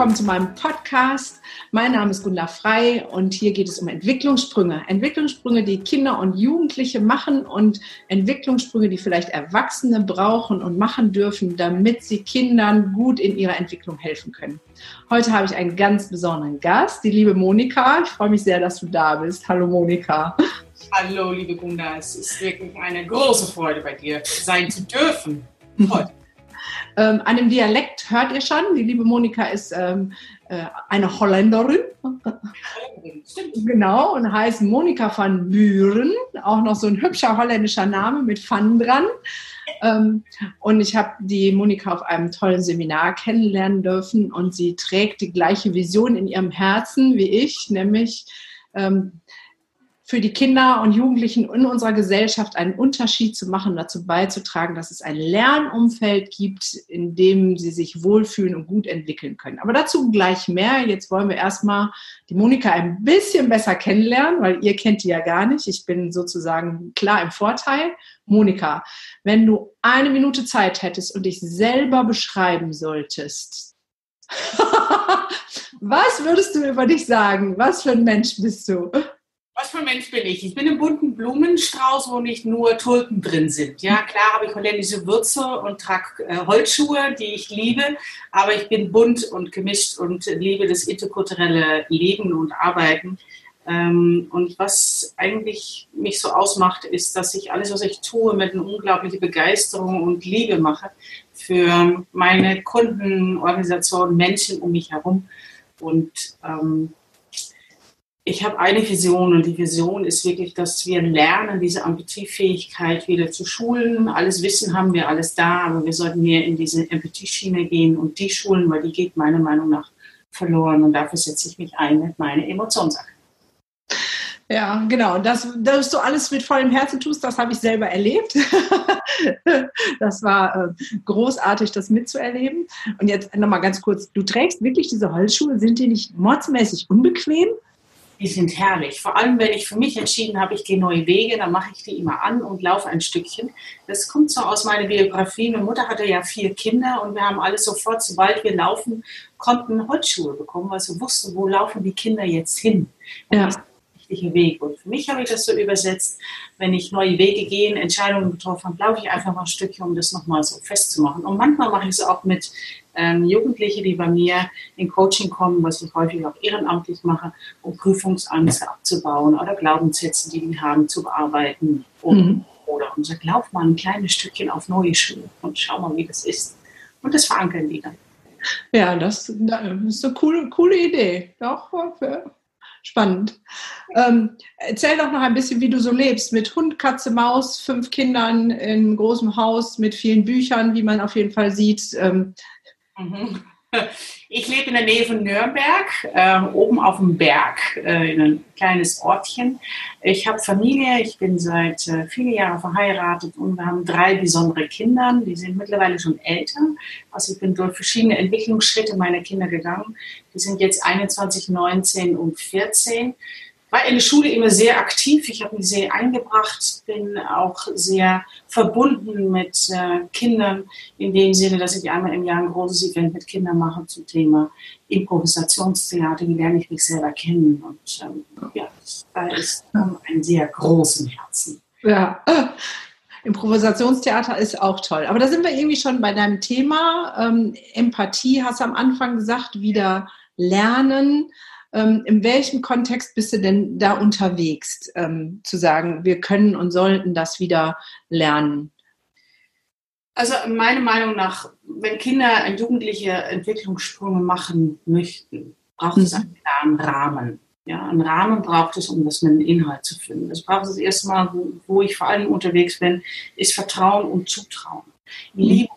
Willkommen zu meinem Podcast. Mein Name ist Gunda Frei und hier geht es um Entwicklungssprünge. Entwicklungssprünge, die Kinder und Jugendliche machen und Entwicklungssprünge, die vielleicht Erwachsene brauchen und machen dürfen, damit sie Kindern gut in ihrer Entwicklung helfen können. Heute habe ich einen ganz besonderen Gast, die liebe Monika. Ich freue mich sehr, dass du da bist. Hallo Monika. Hallo liebe Gunda, es ist wirklich eine große Freude bei dir sein zu dürfen. Heute. Ähm, an dem Dialekt hört ihr schon, die liebe Monika ist ähm, äh, eine Holländerin. Stimmt. Genau, und heißt Monika van Buren. Auch noch so ein hübscher holländischer Name mit Van dran. Ähm, und ich habe die Monika auf einem tollen Seminar kennenlernen dürfen und sie trägt die gleiche Vision in ihrem Herzen wie ich, nämlich ähm, für die Kinder und Jugendlichen in unserer Gesellschaft einen Unterschied zu machen, dazu beizutragen, dass es ein Lernumfeld gibt, in dem sie sich wohlfühlen und gut entwickeln können. Aber dazu gleich mehr. Jetzt wollen wir erstmal die Monika ein bisschen besser kennenlernen, weil ihr kennt die ja gar nicht. Ich bin sozusagen klar im Vorteil. Monika, wenn du eine Minute Zeit hättest und dich selber beschreiben solltest, was würdest du über dich sagen? Was für ein Mensch bist du? Was für ein Mensch bin ich? Ich bin im bunten Blumenstrauß, wo nicht nur Tulpen drin sind. Ja, klar habe ich holländische Würze und trage äh, Holzschuhe, die ich liebe, aber ich bin bunt und gemischt und liebe das interkulturelle Leben und Arbeiten. Ähm, und was eigentlich mich so ausmacht, ist, dass ich alles, was ich tue, mit einer unglaublichen Begeisterung und Liebe mache für meine Kunden, Organisationen, Menschen um mich herum. Und ähm, ich habe eine Vision und die Vision ist wirklich, dass wir lernen, diese Empathiefähigkeit wieder zu schulen. Alles Wissen haben wir, alles da, aber wir sollten mehr in diese Empathieschiene gehen und die schulen, weil die geht meiner Meinung nach verloren und dafür setze ich mich ein mit meiner Emotionssache. Ja, genau. Das, dass du alles mit vollem Herzen tust, das habe ich selber erlebt. das war äh, großartig, das mitzuerleben. Und jetzt nochmal ganz kurz, du trägst wirklich diese Holzschuhe, sind die nicht mordsmäßig unbequem? Die sind herrlich. Vor allem, wenn ich für mich entschieden habe, ich gehe neue Wege, dann mache ich die immer an und laufe ein Stückchen. Das kommt so aus meiner Biografie. Meine Mutter hatte ja vier Kinder und wir haben alles sofort, sobald wir laufen, konnten Holzschuhe bekommen, weil sie wussten, wo laufen die Kinder jetzt hin. Ja richtige Weg. Und für mich habe ich das so übersetzt, wenn ich neue Wege gehe, Entscheidungen getroffen habe, laufe ich einfach mal ein Stückchen, um das nochmal so festzumachen. Und manchmal mache ich es auch mit ähm, Jugendlichen, die bei mir in Coaching kommen, was ich häufig auch ehrenamtlich mache, um Prüfungsangst abzubauen oder Glaubenssätze, die die haben, zu bearbeiten. Und, mhm. Oder und sag, lauf mal ein kleines Stückchen auf neue Schuhe und schau mal, wie das ist. Und das verankern die dann. Ja, das, das ist eine coole, coole Idee. Doch, Spannend. Ähm, erzähl doch noch ein bisschen, wie du so lebst. Mit Hund, Katze, Maus, fünf Kindern in großem Haus, mit vielen Büchern, wie man auf jeden Fall sieht. Ähm. Mhm. Ich lebe in der Nähe von Nürnberg, äh, oben auf dem Berg, äh, in ein kleines Ortchen. Ich habe Familie, ich bin seit äh, vielen Jahren verheiratet und wir haben drei besondere Kinder. Die sind mittlerweile schon älter. Also ich bin durch verschiedene Entwicklungsschritte meiner Kinder gegangen. Die sind jetzt 21, 19 und 14 war in der Schule immer sehr aktiv. Ich habe mich sehr eingebracht, bin auch sehr verbunden mit äh, Kindern, in dem Sinne, dass ich einmal im Jahr ein großes Event mit Kindern mache zum Thema Improvisationstheater. Wie lerne ich mich selber kennen? Und ähm, ja, da ist um, ein sehr großen Herzen. Ja. Improvisationstheater ist auch toll. Aber da sind wir irgendwie schon bei deinem Thema. Ähm, Empathie hast du am Anfang gesagt, wieder lernen. Ähm, in welchem Kontext bist du denn da unterwegs, ähm, zu sagen, wir können und sollten das wieder lernen? Also meiner Meinung nach, wenn Kinder und Jugendliche Entwicklungssprünge machen möchten, braucht es einen klaren Rahmen. Ja, einen Rahmen braucht es, um das mit dem Inhalt zu finden. Das braucht es erstmal, wo, wo ich vor allem unterwegs bin, ist Vertrauen und Zutrauen. Liebe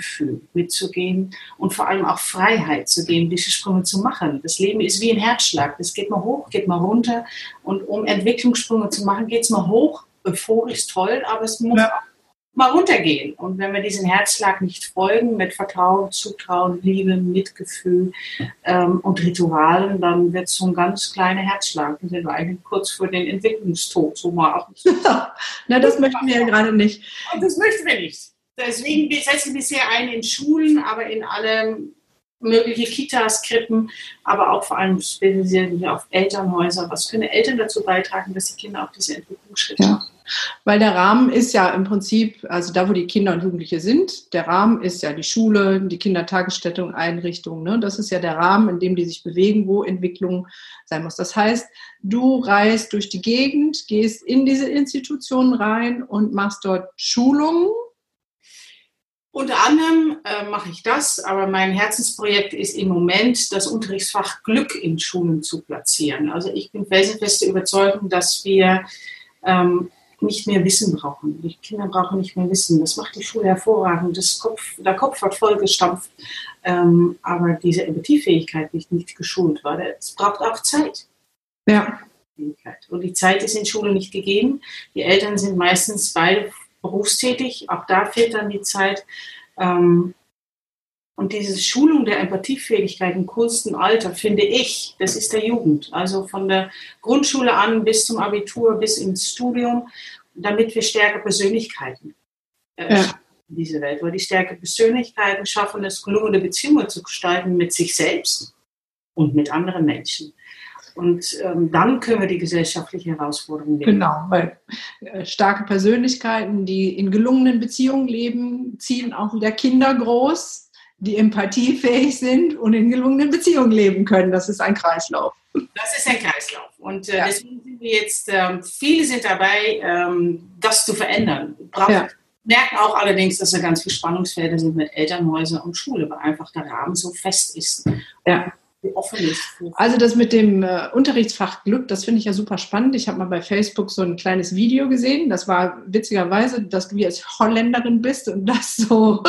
Mitgefühl mitzugehen und vor allem auch Freiheit zu gehen, diese Sprünge zu machen. Das Leben ist wie ein Herzschlag. Das geht mal hoch, geht mal runter. Und um Entwicklungssprünge zu machen, geht es mal hoch. Euphorisch toll, aber es muss ja. auch mal runtergehen. Und wenn wir diesen Herzschlag nicht folgen mit Vertrauen, Zutrauen, Liebe, Mitgefühl ähm, und Ritualen, dann wird es so ein ganz kleiner Herzschlag. Dann sind wir eigentlich kurz vor dem Entwicklungstod. So mal auch nicht. Na, das möchten wir ja gerade nicht. Und das möchten wir nicht. Deswegen setzen wir bisher ein in Schulen, aber in allem mögliche Kitas, Krippen, aber auch vor allem spezialisiert auf Elternhäuser. Was können Eltern dazu beitragen, dass die Kinder auch diese Entwicklungsschritte ja. Weil der Rahmen ist ja im Prinzip, also da, wo die Kinder und Jugendliche sind, der Rahmen ist ja die Schule, die Kindertagesstätte und Einrichtungen. Ne? Das ist ja der Rahmen, in dem die sich bewegen, wo Entwicklung sein muss. Das heißt, du reist durch die Gegend, gehst in diese Institutionen rein und machst dort Schulungen unter anderem äh, mache ich das, aber mein Herzensprojekt ist im Moment, das Unterrichtsfach Glück in Schulen zu platzieren. Also ich bin felsenfeste Überzeugung, dass wir ähm, nicht mehr Wissen brauchen. Die Kinder brauchen nicht mehr Wissen. Das macht die Schule hervorragend. Das Kopf, der Kopf wird vollgestampft. Ähm, aber diese Empathiefähigkeit nicht, nicht geschult war. Es braucht auch Zeit. Ja. Und die Zeit ist in Schulen nicht gegeben. Die Eltern sind meistens beide berufstätig. Auch da fehlt dann die Zeit. Ähm, und diese Schulung der Empathiefähigkeit im coolsten Alter, finde ich, das ist der Jugend. Also von der Grundschule an bis zum Abitur, bis ins Studium, damit wir stärker Persönlichkeiten äh, ja. in diese Welt. Weil die stärker Persönlichkeiten schaffen es, gelungene Beziehungen zu gestalten mit sich selbst und mit anderen Menschen. Und ähm, dann können wir die gesellschaftliche Herausforderung nehmen. Genau, weil äh, starke Persönlichkeiten, die in gelungenen Beziehungen leben, ziehen auch wieder Kinder groß, die empathiefähig sind und in gelungenen Beziehungen leben können. Das ist ein Kreislauf. Das ist ein Kreislauf. Und äh, ja. deswegen sind wir jetzt, äh, viele sind dabei, ähm, das zu verändern. Braucht, ja. Merken auch allerdings, dass da ganz viele Spannungsfelder sind mit Elternhäusern und Schule, weil einfach der Rahmen so fest ist. Ja. Also das mit dem äh, Unterrichtsfach Glück, das finde ich ja super spannend. Ich habe mal bei Facebook so ein kleines Video gesehen. Das war witzigerweise, dass du als Holländerin bist und das so,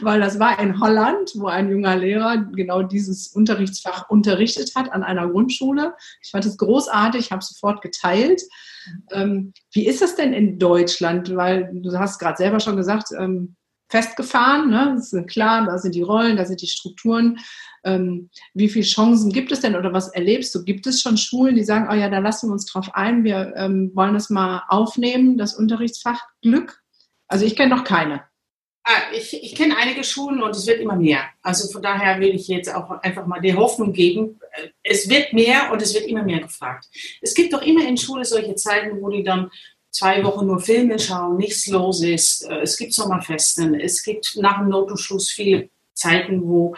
weil das war in Holland, wo ein junger Lehrer genau dieses Unterrichtsfach unterrichtet hat an einer Grundschule. Ich fand es großartig, habe sofort geteilt. Ähm, wie ist das denn in Deutschland? Weil du hast gerade selber schon gesagt, ähm, festgefahren. Ne? Das ist klar, da sind die Rollen, da sind die Strukturen. Ähm, wie viele Chancen gibt es denn oder was erlebst du? Gibt es schon Schulen, die sagen, oh ja, da lassen wir uns drauf ein, wir ähm, wollen das mal aufnehmen, das Unterrichtsfach Glück? Also ich kenne noch keine. Ah, ich, ich kenne einige Schulen und es wird immer mehr. Also von daher will ich jetzt auch einfach mal die Hoffnung geben, es wird mehr und es wird immer mehr gefragt. Es gibt doch immer in Schule solche Zeiten, wo die dann zwei Wochen nur Filme schauen, nichts los ist. Äh, es gibt Sommerfesten, es gibt nach dem Notenschluss viele Zeiten, wo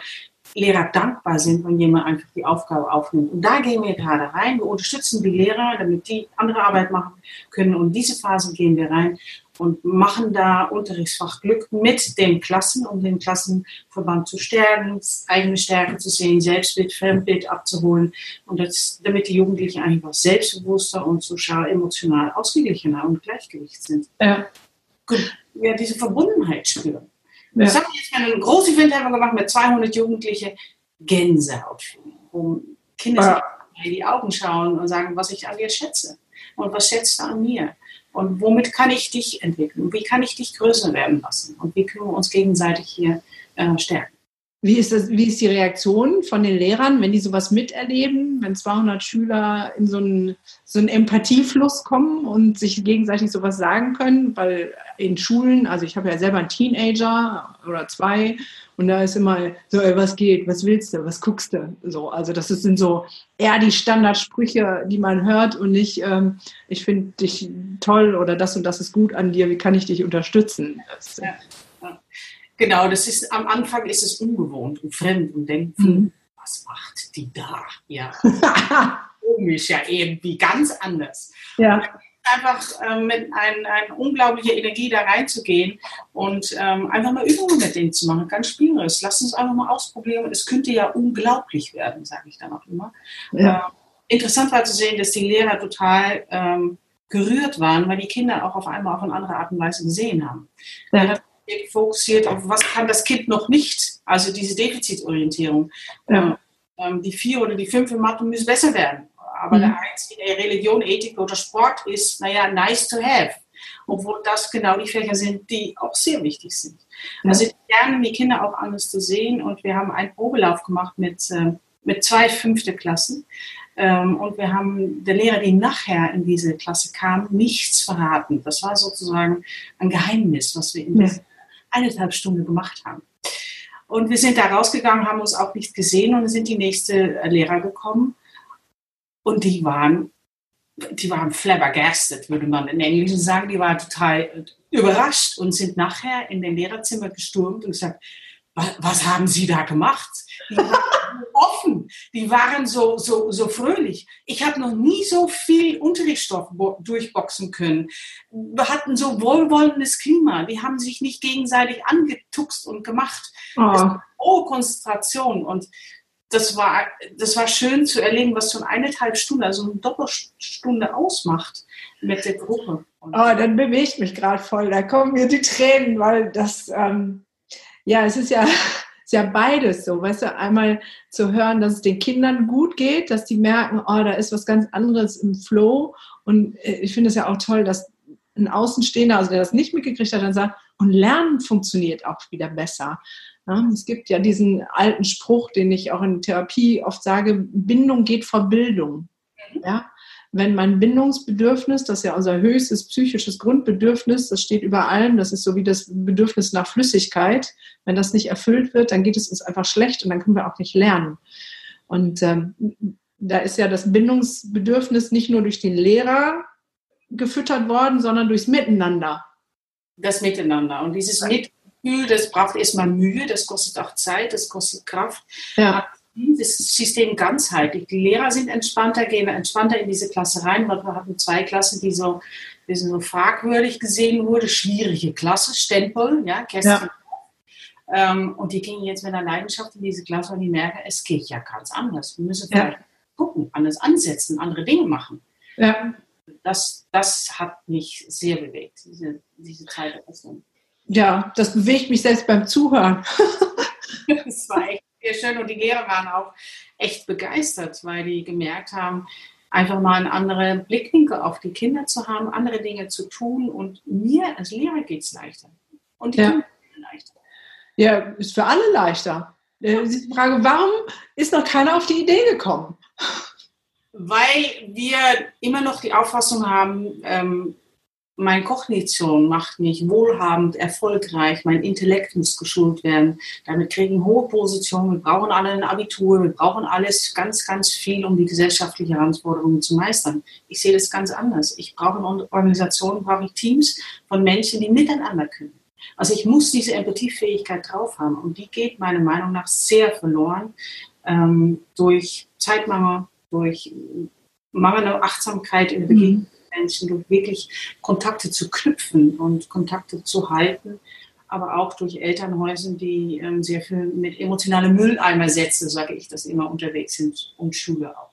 Lehrer dankbar sind, wenn jemand einfach die Aufgabe aufnimmt. Und da gehen wir gerade rein. Wir unterstützen die Lehrer, damit die andere Arbeit machen können. Und diese Phase gehen wir rein und machen da Unterrichtsfach Glück mit den Klassen, um den Klassenverband zu stärken, eigene Stärke zu sehen, Selbstbild, Fremdbild abzuholen und das, damit die Jugendlichen einfach selbstbewusster und sozial emotional ausgeglichener und Gleichgewicht sind. Ja. Gut, ja, diese Verbundenheit spüren. Ja. Das haben wir jetzt eine große Event haben wir gemacht mit 200 Jugendlichen, Gänsehaut, wo Kinder ja. in die Augen schauen und sagen, was ich an dir schätze und was schätzt du an mir. Und womit kann ich dich entwickeln? Wie kann ich dich größer werden lassen? Und wie können wir uns gegenseitig hier äh, stärken? Wie ist, das, wie ist die Reaktion von den Lehrern, wenn die sowas miterleben, wenn 200 Schüler in so einen, so einen Empathiefluss kommen und sich gegenseitig sowas sagen können? Weil in Schulen, also ich habe ja selber einen Teenager oder zwei und da ist immer so, ey, was geht, was willst du, was guckst du? So, also das sind so eher die Standardsprüche, die man hört und nicht, ähm, ich finde dich toll oder das und das ist gut an dir, wie kann ich dich unterstützen? Das, ja. Genau, das ist am Anfang ist es ungewohnt und fremd und denkt, mhm. was macht die da? Ja. Komisch, ja irgendwie ganz anders. Ja. Einfach ähm, mit ein, eine unglaubliche Energie da reinzugehen und ähm, einfach mal Übungen mit denen zu machen, ganz spielerisch. Lass uns einfach mal ausprobieren. Es könnte ja unglaublich werden, sage ich dann auch immer. Ja. Äh, interessant war zu sehen, dass die Lehrer total ähm, gerührt waren, weil die Kinder auch auf einmal auf eine andere Art und Weise gesehen haben. Ja fokussiert auf, was kann das Kind noch nicht, also diese Defizitorientierung. Ja. Ähm, die vier oder die fünf in Mathe müssen besser werden. Aber mhm. der eins in Religion, Ethik oder Sport ist, naja, nice to have. Obwohl das genau die Fächer sind, die auch sehr wichtig sind. Ja. Also ich lerne die Kinder auch anders zu sehen und wir haben einen Probelauf gemacht mit, äh, mit zwei fünfte Klassen. Ähm, und wir haben der Lehrer, die nachher in diese Klasse kam, nichts verraten. Das war sozusagen ein Geheimnis, was wir in ja eineinhalb Stunden gemacht haben. Und wir sind da rausgegangen, haben uns auch nicht gesehen und sind die nächste Lehrer gekommen. Und die waren, die waren flabbergasted, würde man in Englisch sagen. Die waren total überrascht und sind nachher in den Lehrerzimmer gestürmt und gesagt, was haben Sie da gemacht? Die waren offen, die waren so, so, so fröhlich. Ich habe noch nie so viel Unterrichtsstoff durchboxen können. Wir hatten so wohlwollendes Klima. Die haben sich nicht gegenseitig angetuckst und gemacht. Oh. Hohe Konzentration und das war, das war schön zu erleben, was so eine eineinhalb Stunde, also eine Doppelstunde ausmacht mit der Gruppe. oh, dann bewegt mich gerade voll. Da kommen mir die Tränen, weil das, ähm, ja, es ist ja, ist ja beides so, weißt du, einmal zu hören, dass es den Kindern gut geht, dass die merken, oh, da ist was ganz anderes im Flow. Und äh, ich finde es ja auch toll, dass ein Außenstehender, also der das nicht mitgekriegt hat, dann sagt, und Lernen funktioniert auch wieder besser. Ja, es gibt ja diesen alten Spruch, den ich auch in Therapie oft sage, Bindung geht vor Bildung. Mhm. Ja? wenn mein Bindungsbedürfnis, das ist ja unser höchstes psychisches Grundbedürfnis, das steht über allem, das ist so wie das Bedürfnis nach Flüssigkeit, wenn das nicht erfüllt wird, dann geht es uns einfach schlecht und dann können wir auch nicht lernen. Und ähm, da ist ja das Bindungsbedürfnis nicht nur durch den Lehrer gefüttert worden, sondern durchs Miteinander. Das Miteinander. Und dieses Mitgefühl, das braucht erstmal Mühe, das kostet auch Zeit, das kostet Kraft. Ja das System ganzheitlich. Die Lehrer sind entspannter, gehen entspannter in diese Klasse rein. Wir hatten zwei Klassen, die so, die so fragwürdig gesehen wurde, schwierige Klasse, Stempel, ja, Kästchen. Ja. Ähm, und die gingen jetzt mit einer Leidenschaft in diese Klasse und die merken, es geht ja ganz anders. Wir müssen vielleicht ja. gucken, anders ansetzen, andere Dinge machen. Ja. Das, das hat mich sehr bewegt, diese, diese Zeiteröffnung. Ja, das bewegt mich selbst beim Zuhören. das war echt sehr schön und die Lehrer waren auch echt begeistert, weil die gemerkt haben, einfach mal einen anderen Blickwinkel auf die Kinder zu haben, andere Dinge zu tun und mir als Lehrer geht es leichter. Und die ja. Kinder leichter. Ja, ist für alle leichter. Äh, die Frage, warum ist noch keiner auf die Idee gekommen? Weil wir immer noch die Auffassung haben, ähm, meine Kognition macht mich wohlhabend, erfolgreich, mein Intellekt muss geschult werden. Damit kriegen hohe Positionen. Wir brauchen alle ein Abitur, wir brauchen alles ganz, ganz viel, um die gesellschaftlichen Herausforderungen zu meistern. Ich sehe das ganz anders. Ich brauche eine Organisation, brauche ich Teams von Menschen, die miteinander können. Also ich muss diese Empathiefähigkeit drauf haben und die geht meiner Meinung nach sehr verloren ähm, durch Zeitmangel, durch mangelnde Achtsamkeit in der Begegnung. Mhm Menschen wirklich Kontakte zu knüpfen und Kontakte zu halten, aber auch durch Elternhäuser, die ähm, sehr viel mit emotionalen Mülleimersätze, sage ich das immer, unterwegs sind und Schule auch.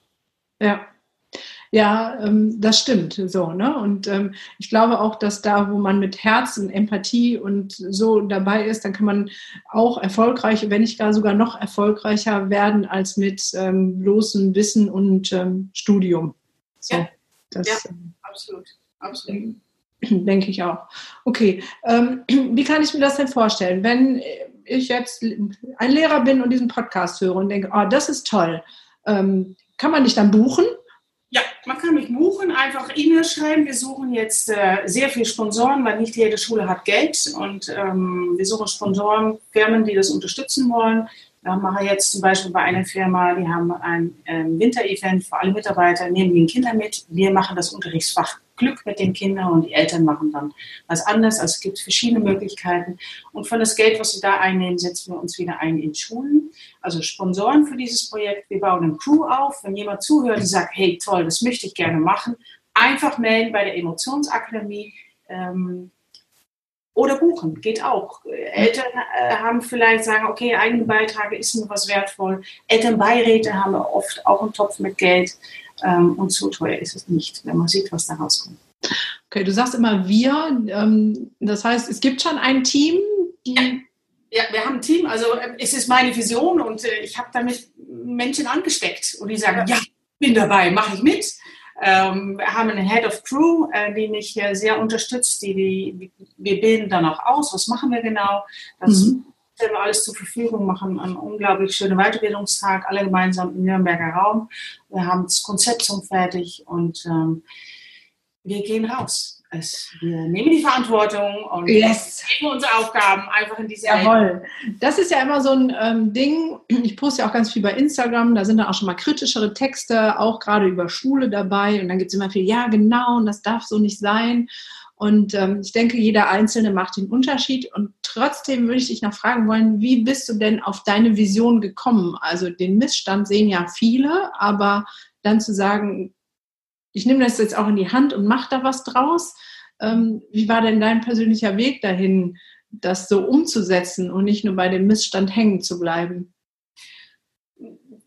Ja. Ja, ähm, das stimmt so. Ne? Und ähm, ich glaube auch, dass da, wo man mit Herz und Empathie und so dabei ist, dann kann man auch erfolgreich, wenn nicht gar sogar noch erfolgreicher werden als mit ähm, bloßem Wissen und Studium. So, ja. Das, ja. Absolut, absolut. Denke ich auch. Okay, ähm, wie kann ich mir das denn vorstellen, wenn ich jetzt ein Lehrer bin und diesen Podcast höre und denke, oh, das ist toll, ähm, kann man dich dann buchen? Ja, man kann mich buchen, einfach E-Mail schreiben. Wir suchen jetzt äh, sehr viele Sponsoren, weil nicht jede Schule hat Geld und ähm, wir suchen Sponsoren, Firmen, die das unterstützen wollen. Wir machen jetzt zum Beispiel bei einer Firma, die haben ein ähm, Winterevent für alle Mitarbeiter, nehmen die Kinder mit. Wir machen das Unterrichtsfach Glück mit den Kindern und die Eltern machen dann was anderes. Also es gibt verschiedene Möglichkeiten. Und von das Geld, was wir da einnehmen, setzen wir uns wieder ein in Schulen. Also Sponsoren für dieses Projekt. Wir bauen eine Crew auf. Wenn jemand zuhört und sagt, hey toll, das möchte ich gerne machen, einfach melden bei der Emotionsakademie. Ähm, oder buchen, geht auch. Eltern äh, haben vielleicht sagen, okay, eigene Beiträge ist mir was wertvoll. Elternbeiräte haben oft auch einen Topf mit Geld. Ähm, und so teuer ist es nicht, wenn man sieht, was da rauskommt. Okay, du sagst immer wir. Ähm, das heißt, es gibt schon ein Team, die. Ja. Ja, wir haben ein Team. Also äh, es ist meine Vision und äh, ich habe damit Menschen angesteckt und die sagen, ja, bin dabei, mache ich mit. Ähm, wir haben einen Head of Crew, äh, die mich äh, sehr unterstützt. Die, die, wir bilden dann auch aus, was machen wir genau. Das mhm. stellen wir alles zur Verfügung, machen einen unglaublich schönen Weiterbildungstag, alle gemeinsam im Nürnberger Raum. Wir haben das Konzept schon fertig und ähm, wir gehen raus. Es, wir nehmen die Verantwortung und yes. geben unsere Aufgaben einfach in diese Jawohl. Das ist ja immer so ein ähm, Ding. Ich poste ja auch ganz viel bei Instagram. Da sind dann auch schon mal kritischere Texte, auch gerade über Schule dabei. Und dann gibt es immer viel, ja, genau, und das darf so nicht sein. Und ähm, ich denke, jeder Einzelne macht den Unterschied. Und trotzdem würde ich dich noch fragen wollen, wie bist du denn auf deine Vision gekommen? Also den Missstand sehen ja viele, aber dann zu sagen, ich nehme das jetzt auch in die Hand und mache da was draus. Ähm, wie war denn dein persönlicher Weg dahin, das so umzusetzen und nicht nur bei dem Missstand hängen zu bleiben?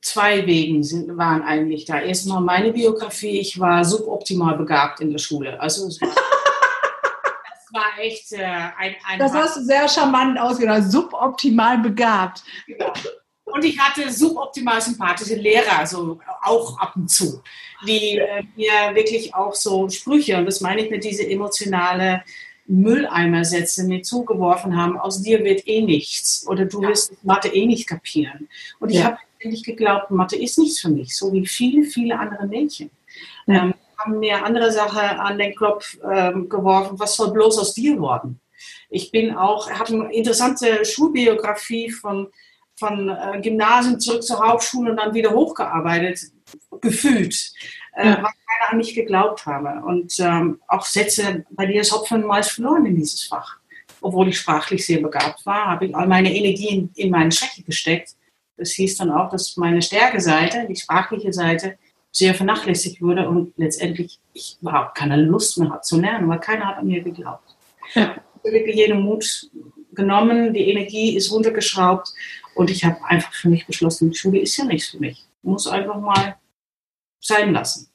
Zwei Wegen sind, waren eigentlich da. Erstmal meine Biografie. Ich war suboptimal begabt in der Schule. Also es war, das war echt äh, ein, ein. Das hast du sehr charmant ausgedrückt. Suboptimal begabt. Genau. Und ich hatte suboptimal sympathische Lehrer, so auch ab und zu, die äh, mir wirklich auch so Sprüche, und das meine ich mit diese emotionale Mülleimersätze mir zugeworfen haben, aus dir wird eh nichts oder du wirst Mathe eh nicht kapieren. Und ich ja. habe eigentlich geglaubt, Mathe ist nichts für mich, so wie viele, viele andere Mädchen. Ja. Ähm, haben mir andere Sachen an den Kopf ähm, geworfen, was soll bloß aus dir worden? Ich bin auch, habe eine interessante Schulbiografie von von äh, Gymnasium zurück zur Hauptschule und dann wieder hochgearbeitet, gefühlt, äh, ja. was keiner an mich geglaubt habe. Und ähm, auch Sätze, bei dir ist Hopfen meist verloren in dieses Fach. Obwohl ich sprachlich sehr begabt war, habe ich all meine Energie in, in meine Schwäche gesteckt. Das hieß dann auch, dass meine Stärke-Seite, die sprachliche Seite, sehr vernachlässigt wurde und letztendlich ich überhaupt keine Lust mehr hatte zu lernen, weil keiner hat an mir geglaubt. Ja. Ich habe wirklich jeden Mut genommen, die Energie ist runtergeschraubt und ich habe einfach für mich beschlossen, die Schule ist ja nichts für mich. Ich muss einfach mal sein lassen.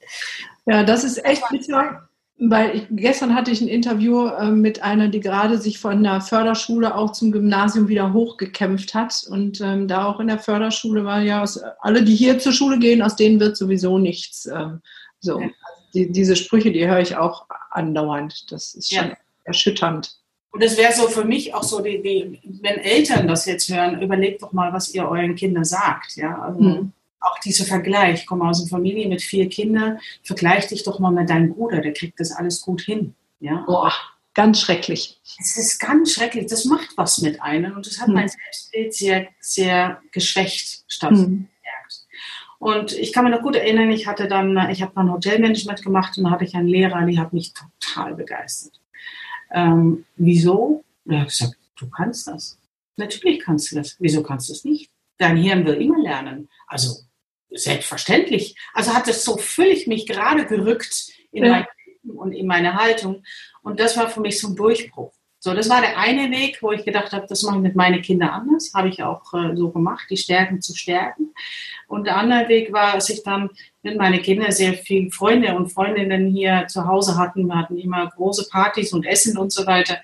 Ja, das ist echt bitter, weil ich, gestern hatte ich ein Interview äh, mit einer, die gerade sich von der Förderschule auch zum Gymnasium wieder hochgekämpft hat. Und ähm, da auch in der Förderschule war ja, aus, alle, die hier zur Schule gehen, aus denen wird sowieso nichts. Ähm, so. Ja. Die, diese Sprüche, die höre ich auch andauernd. Das ist schon ja. erschütternd. Und das wäre so für mich auch so, die, die, wenn Eltern das jetzt hören, überlegt doch mal, was ihr euren Kindern sagt. Ja? Also mhm. Auch dieser Vergleich, ich komme aus einer Familie mit vier Kindern, vergleich dich doch mal mit deinem Bruder, der kriegt das alles gut hin. Ja? Boah, ganz schrecklich. Es ist ganz schrecklich, das macht was mit einem und das hat mhm. mein Selbstbild sehr, sehr geschwächt statt mhm. Und ich kann mich noch gut erinnern, ich hatte dann, ich habe dann Hotelmanagement gemacht und da hatte ich einen Lehrer, die hat mich total begeistert ähm, wieso? Er hat gesagt, du kannst das. Natürlich kannst du das. Wieso kannst du es nicht? Dein Hirn will immer lernen. Also selbstverständlich. Also hat es so völlig mich gerade gerückt in ja. mein Leben und in meine Haltung. Und das war für mich so ein Durchbruch. So, das war der eine Weg, wo ich gedacht habe, das mache ich mit meinen Kindern anders. Habe ich auch äh, so gemacht, die Stärken zu stärken. Und der andere Weg war, dass ich dann mit meinen Kindern sehr viele Freunde und Freundinnen hier zu Hause hatten. Wir hatten immer große Partys und Essen und so weiter,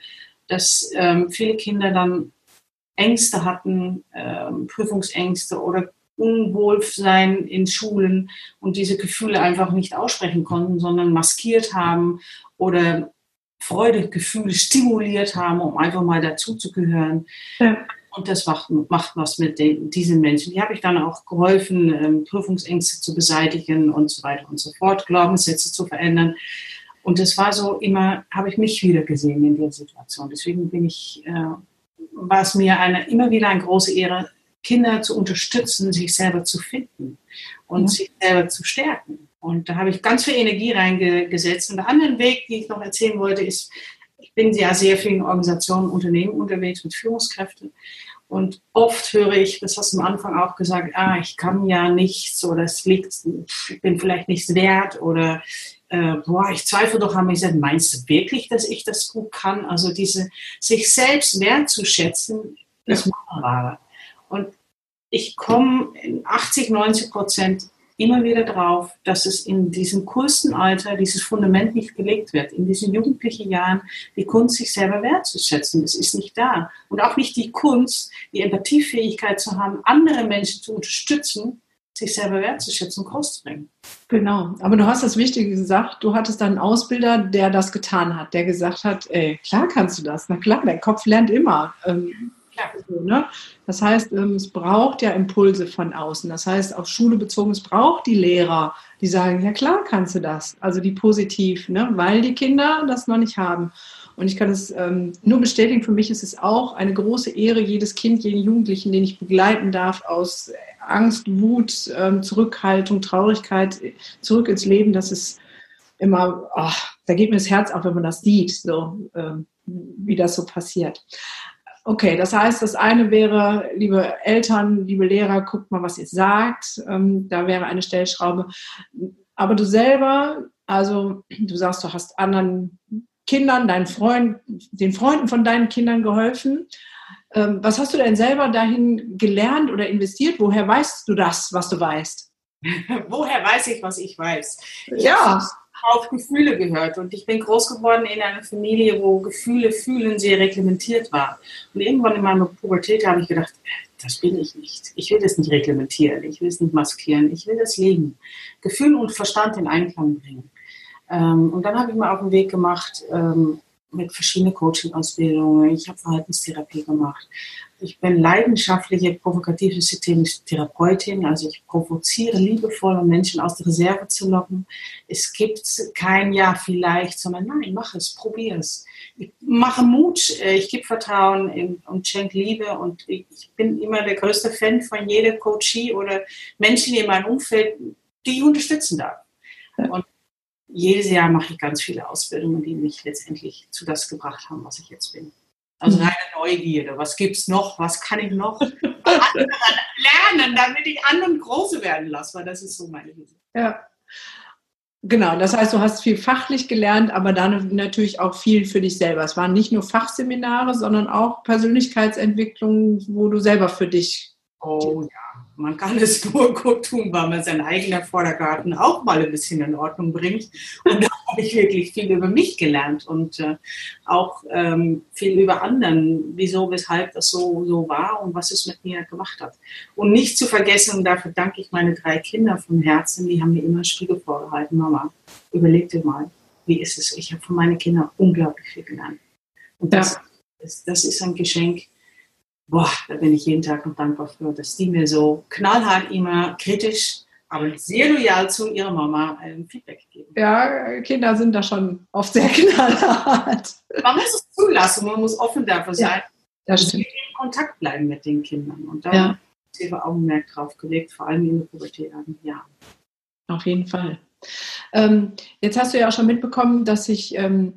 dass ähm, viele Kinder dann Ängste hatten, ähm, Prüfungsängste oder Unwohlsein in Schulen und diese Gefühle einfach nicht aussprechen konnten, sondern maskiert haben oder Freudegefühle stimuliert haben, um einfach mal dazuzugehören. Ja. Und das macht, macht was mit den, diesen Menschen. Die habe ich dann auch geholfen, ähm, Prüfungsängste zu beseitigen und so weiter und so fort, Glaubenssätze zu verändern. Und das war so immer, habe ich mich wieder gesehen in der Situation. Deswegen bin ich, äh, war es mir eine, immer wieder eine große Ehre, Kinder zu unterstützen, sich selber zu finden und ja. sich selber zu stärken. Und da habe ich ganz viel Energie reingesetzt. Und der andere Weg, den ich noch erzählen wollte, ist, ich bin ja sehr viel in Organisationen, Unternehmen unterwegs mit Führungskräften. Und oft höre ich, das hast du am Anfang auch gesagt, ah, ich kann ja nichts oder es liegt, ich bin vielleicht nichts wert oder äh, boah, ich zweifle doch an mir selbst. Meinst du wirklich, dass ich das gut kann? Also diese, sich selbst wertzuschätzen, ist ja. Und ich komme in 80, 90 Prozent immer wieder drauf, dass es in diesem kurzen Alter dieses Fundament nicht gelegt wird. In diesen jugendlichen Jahren die Kunst, sich selber wertzuschätzen, das ist nicht da. Und auch nicht die Kunst, die Empathiefähigkeit zu haben, andere Menschen zu unterstützen, sich selber wertzuschätzen und bringen. Genau, aber du hast das Wichtige gesagt, du hattest einen Ausbilder, der das getan hat, der gesagt hat, ey, klar kannst du das, na klar, dein Kopf lernt immer. Ähm, Ne? Das heißt, ähm, es braucht ja Impulse von außen. Das heißt, auf Schule bezogen, es braucht die Lehrer, die sagen, ja klar kannst du das. Also die positiv, ne? weil die Kinder das noch nicht haben. Und ich kann es ähm, nur bestätigen, für mich ist es auch eine große Ehre, jedes Kind, jeden Jugendlichen, den ich begleiten darf, aus Angst, Wut, ähm, Zurückhaltung, Traurigkeit zurück ins Leben. Das ist immer, oh, da geht mir das Herz auf, wenn man das sieht, so wie das so passiert. Okay, das heißt, das eine wäre, liebe Eltern, liebe Lehrer, guckt mal, was ihr sagt. Ähm, da wäre eine Stellschraube. Aber du selber, also du sagst, du hast anderen Kindern, deinen Freunden, den Freunden von deinen Kindern geholfen. Ähm, was hast du denn selber dahin gelernt oder investiert? Woher weißt du das, was du weißt? Woher weiß ich, was ich weiß? Ich ja auf Gefühle gehört. Und ich bin groß geworden in einer Familie, wo Gefühle fühlen sehr reglementiert war. Und irgendwann in meiner Pubertät habe ich gedacht, das bin ich nicht. Ich will das nicht reglementieren, ich will es nicht maskieren, ich will das leben. Gefühl und Verstand in Einklang bringen. Ähm, und dann habe ich mal auf den Weg gemacht ähm, mit verschiedenen Coaching-Ausbildungen. Ich habe Verhaltenstherapie gemacht. Ich bin leidenschaftliche provokative systemische Therapeutin, also ich provoziere liebevolle Menschen aus der Reserve zu locken. Es gibt kein Ja vielleicht, sondern nein, mach es, probier es. Ich mache Mut, äh, ich gebe Vertrauen und schenke Liebe und ich bin immer der größte Fan von jeder Coachie oder Menschen in meinem Umfeld, die ich unterstützen darf. Und jedes Jahr mache ich ganz viele Ausbildungen, die mich letztendlich zu das gebracht haben, was ich jetzt bin. Also mhm. reine Neugierde. Was gibt es noch? Was kann ich noch lernen, damit ich anderen große werden lasse? Weil das ist so meine Vision. Ja. Genau, das heißt, du hast viel fachlich gelernt, aber dann natürlich auch viel für dich selber. Es waren nicht nur Fachseminare, sondern auch Persönlichkeitsentwicklung, wo du selber für dich. Oh ja, man kann es nur gut tun, weil man sein eigener Vordergarten auch mal ein bisschen in Ordnung bringt. Und da habe ich wirklich viel über mich gelernt und äh, auch ähm, viel über anderen, wieso, weshalb das so, so war und was es mit mir gemacht hat. Und nicht zu vergessen, und dafür danke ich meine drei Kinder vom Herzen, die haben mir immer Spiegel vorgehalten, Mama, überleg dir mal, wie ist es? Ich habe von meinen Kindern unglaublich viel gelernt. Und das, ja. das, das ist ein Geschenk, boah, da bin ich jeden Tag noch dankbar für, dass die mir so knallhart immer kritisch, aber sehr loyal zu ihrer Mama ein Feedback geben. Ja, Kinder sind da schon oft sehr knallhart. Man muss es zulassen, man muss offen dafür sein. Ja, das stimmt. In Kontakt bleiben mit den Kindern. Und da ja. habe Augenmerk drauf gelegt, vor allem in der Pubertät. Ja. Auf jeden Fall. Ähm, jetzt hast du ja auch schon mitbekommen, dass ich ähm,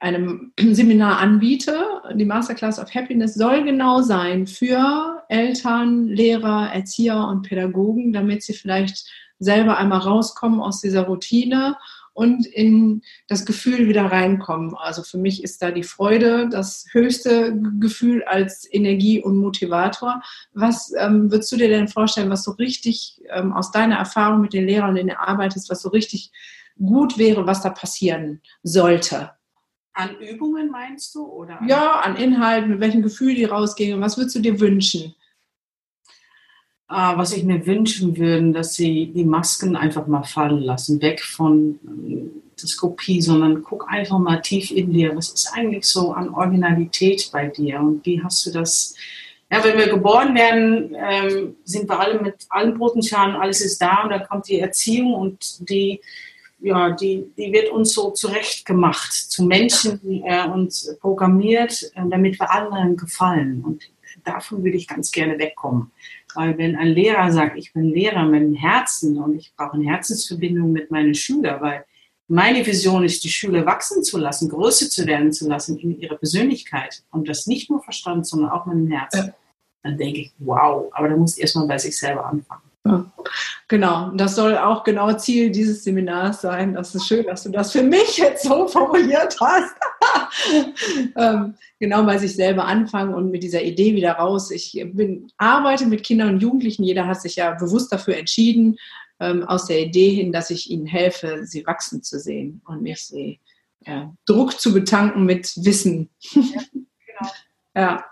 einem Seminar anbiete. Die Masterclass of Happiness soll genau sein für Eltern, Lehrer, Erzieher und Pädagogen, damit sie vielleicht selber einmal rauskommen aus dieser Routine und in das Gefühl wieder reinkommen. Also für mich ist da die Freude das höchste Gefühl als Energie und Motivator. Was ähm, würdest du dir denn vorstellen, was so richtig ähm, aus deiner Erfahrung mit den Lehrern, denen du arbeitest, was so richtig gut wäre, was da passieren sollte? An Übungen meinst du? Oder an ja, an Inhalten, mit welchem Gefühl die rausgehen. Was würdest du dir wünschen? Ah, was ich mir wünschen würde, dass sie die Masken einfach mal fallen lassen, weg von ähm, der Skopie, sondern guck einfach mal tief in dir. Was ist eigentlich so an Originalität bei dir und wie hast du das? Ja, wenn wir geboren werden, ähm, sind wir alle mit allen Potenzialen, alles ist da und dann kommt die Erziehung und die ja, die, die wird uns so zurechtgemacht zu Menschen äh, und programmiert, äh, damit wir anderen gefallen. Und davon würde ich ganz gerne wegkommen. Weil wenn ein Lehrer sagt, ich bin Lehrer mit dem Herzen und ich brauche eine Herzensverbindung mit meinen Schülern, weil meine Vision ist, die Schüler wachsen zu lassen, größer zu werden zu lassen in ihrer Persönlichkeit und das nicht nur Verstand, sondern auch mit dem Herzen. Dann denke ich, wow, aber da muss erstmal bei sich selber anfangen. Genau, das soll auch genau Ziel dieses Seminars sein. Das ist schön, dass du das für mich jetzt so formuliert hast. ähm, genau bei sich selber anfangen und mit dieser Idee wieder raus. Ich bin, arbeite mit Kindern und Jugendlichen. Jeder hat sich ja bewusst dafür entschieden, ähm, aus der Idee hin, dass ich ihnen helfe, sie wachsen zu sehen und nicht sie äh, Druck zu betanken mit Wissen. ja, genau. ja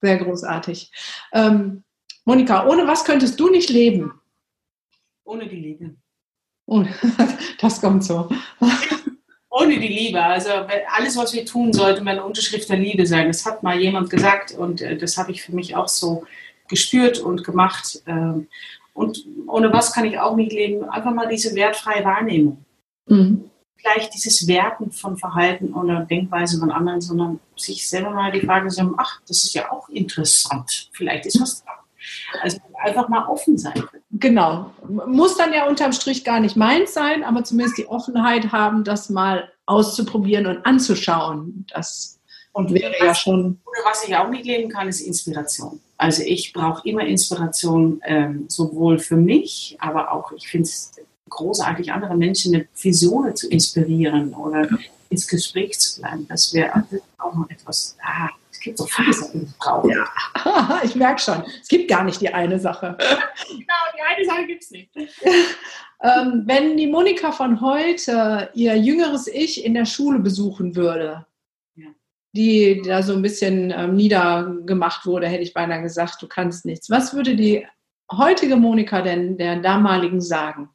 sehr großartig. Ähm, Monika, ohne was könntest du nicht leben? Ohne die Liebe. Oh, das kommt so. Ohne die Liebe. Also alles, was wir tun, sollte eine Unterschrift der Liebe sein. Das hat mal jemand gesagt und äh, das habe ich für mich auch so gespürt und gemacht. Ähm, und ohne was kann ich auch nicht leben? Einfach mal diese wertfreie Wahrnehmung. Mhm. Gleich dieses Werten von Verhalten oder Denkweise von anderen, sondern sich selber mal die Frage stellen, ach, das ist ja auch interessant. Vielleicht ist was da. Also einfach mal offen sein. Genau. Muss dann ja unterm Strich gar nicht meins sein, aber zumindest die Offenheit haben, das mal auszuprobieren und anzuschauen. Das und wäre was, ja schon. Oder was ich auch nicht leben kann, ist Inspiration. Also ich brauche immer Inspiration, ähm, sowohl für mich, aber auch, ich finde es großartig, andere Menschen mit Visionen zu inspirieren oder ins Gespräch zu bleiben. Das wäre auch noch etwas, ah, es gibt so viele Sachen, die ich brauche. Ja. ich merke schon, es gibt gar nicht die eine Sache. genau, die eine Sache gibt es nicht. ähm, wenn die Monika von heute ihr jüngeres Ich in der Schule besuchen würde, die da so ein bisschen ähm, niedergemacht wurde, hätte ich beinahe gesagt, du kannst nichts. Was würde die heutige Monika denn der damaligen sagen?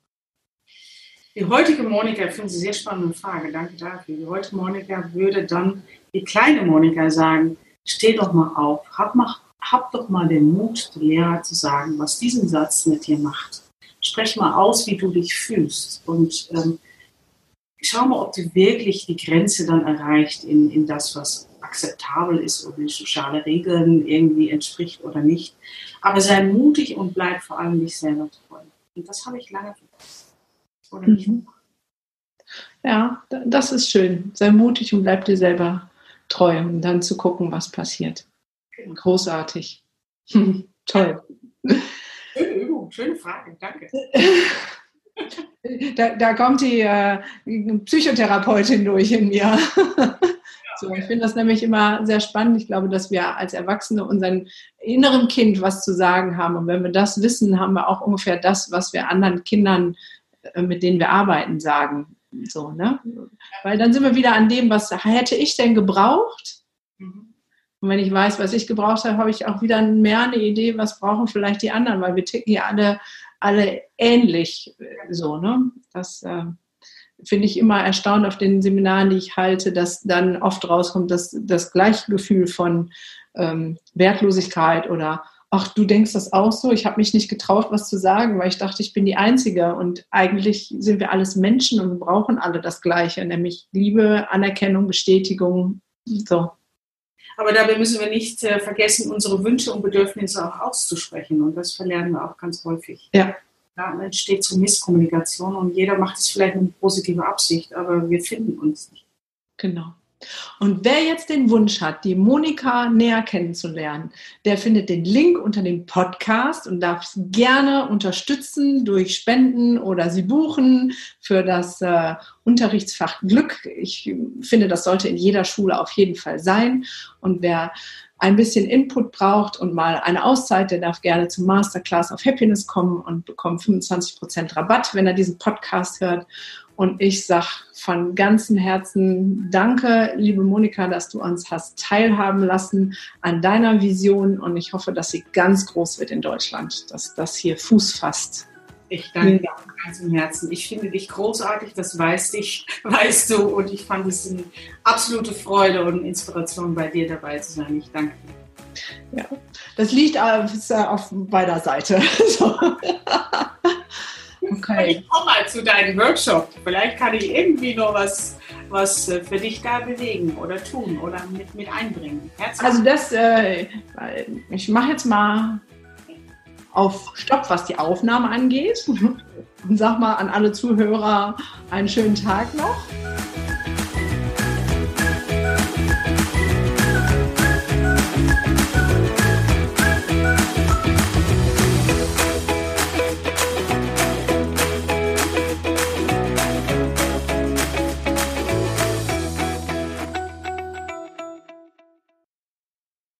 Die heutige Monika, ich finde Sie sehr spannende Frage, danke dafür. Die heutige Monika würde dann die kleine Monika sagen, steh doch mal auf, hab, mal, hab doch mal den Mut, der Lehrer zu sagen, was diesen Satz mit dir macht. Sprech mal aus, wie du dich fühlst und ähm, schau mal, ob du wirklich die Grenze dann erreicht in, in das, was akzeptabel ist oder den sozialen Regeln irgendwie entspricht oder nicht. Aber sei mutig und bleib vor allem dich selber treu. Und das habe ich lange verpasst. Oder nicht? Mhm. Ja, das ist schön. Sei mutig und bleib dir selber treu, um dann zu gucken, was passiert. Großartig. Toll. Schöne Übung, schöne Frage, danke. Da, da kommt die äh, Psychotherapeutin durch in mir. So, ich finde das nämlich immer sehr spannend. Ich glaube, dass wir als Erwachsene unseren inneren Kind was zu sagen haben. Und wenn wir das wissen, haben wir auch ungefähr das, was wir anderen Kindern, äh, mit denen wir arbeiten, sagen. So, ne? Weil dann sind wir wieder an dem, was hätte ich denn gebraucht? Mhm. Und wenn ich weiß, was ich gebraucht habe, habe ich auch wieder mehr eine Idee, was brauchen vielleicht die anderen, weil wir ticken ja alle, alle ähnlich so, ne? Das äh, finde ich immer erstaunt auf den Seminaren, die ich halte, dass dann oft rauskommt, dass das gleiche Gefühl von ähm, Wertlosigkeit oder ach, du denkst das auch so, ich habe mich nicht getraut, was zu sagen, weil ich dachte, ich bin die Einzige. Und eigentlich sind wir alles Menschen und wir brauchen alle das Gleiche, nämlich Liebe, Anerkennung, Bestätigung. So. Aber dabei müssen wir nicht äh, vergessen, unsere Wünsche und Bedürfnisse auch auszusprechen. Und das verlernen wir auch ganz häufig. Ja. Da entsteht so Misskommunikation und jeder macht es vielleicht mit positiver Absicht, aber wir finden uns nicht. Genau. Und wer jetzt den Wunsch hat, die Monika näher kennenzulernen, der findet den Link unter dem Podcast und darf es gerne unterstützen durch Spenden oder sie buchen für das äh, Unterrichtsfach Glück. Ich finde, das sollte in jeder Schule auf jeden Fall sein. Und wer ein bisschen Input braucht und mal eine Auszeit, der darf gerne zum Masterclass auf Happiness kommen und bekommt 25% Rabatt, wenn er diesen Podcast hört. Und ich sage von ganzem Herzen Danke, liebe Monika, dass du uns hast teilhaben lassen an deiner Vision. Und ich hoffe, dass sie ganz groß wird in Deutschland, dass das hier Fuß fasst. Ich danke dir von ganzem Herzen. Ich finde dich großartig, das weißt, ich, weißt du. Und ich fand es eine absolute Freude und Inspiration, bei dir dabei zu sein. Ich danke dir. Ja, das liegt auf, auf beider Seite. So. Okay. Ich komme mal zu deinem Workshop. Vielleicht kann ich irgendwie noch was, was äh, für dich da bewegen oder tun oder mit, mit einbringen. Herzlich also das, äh, ich mache jetzt mal auf Stopp, was die Aufnahme angeht. Und sag mal an alle Zuhörer einen schönen Tag noch.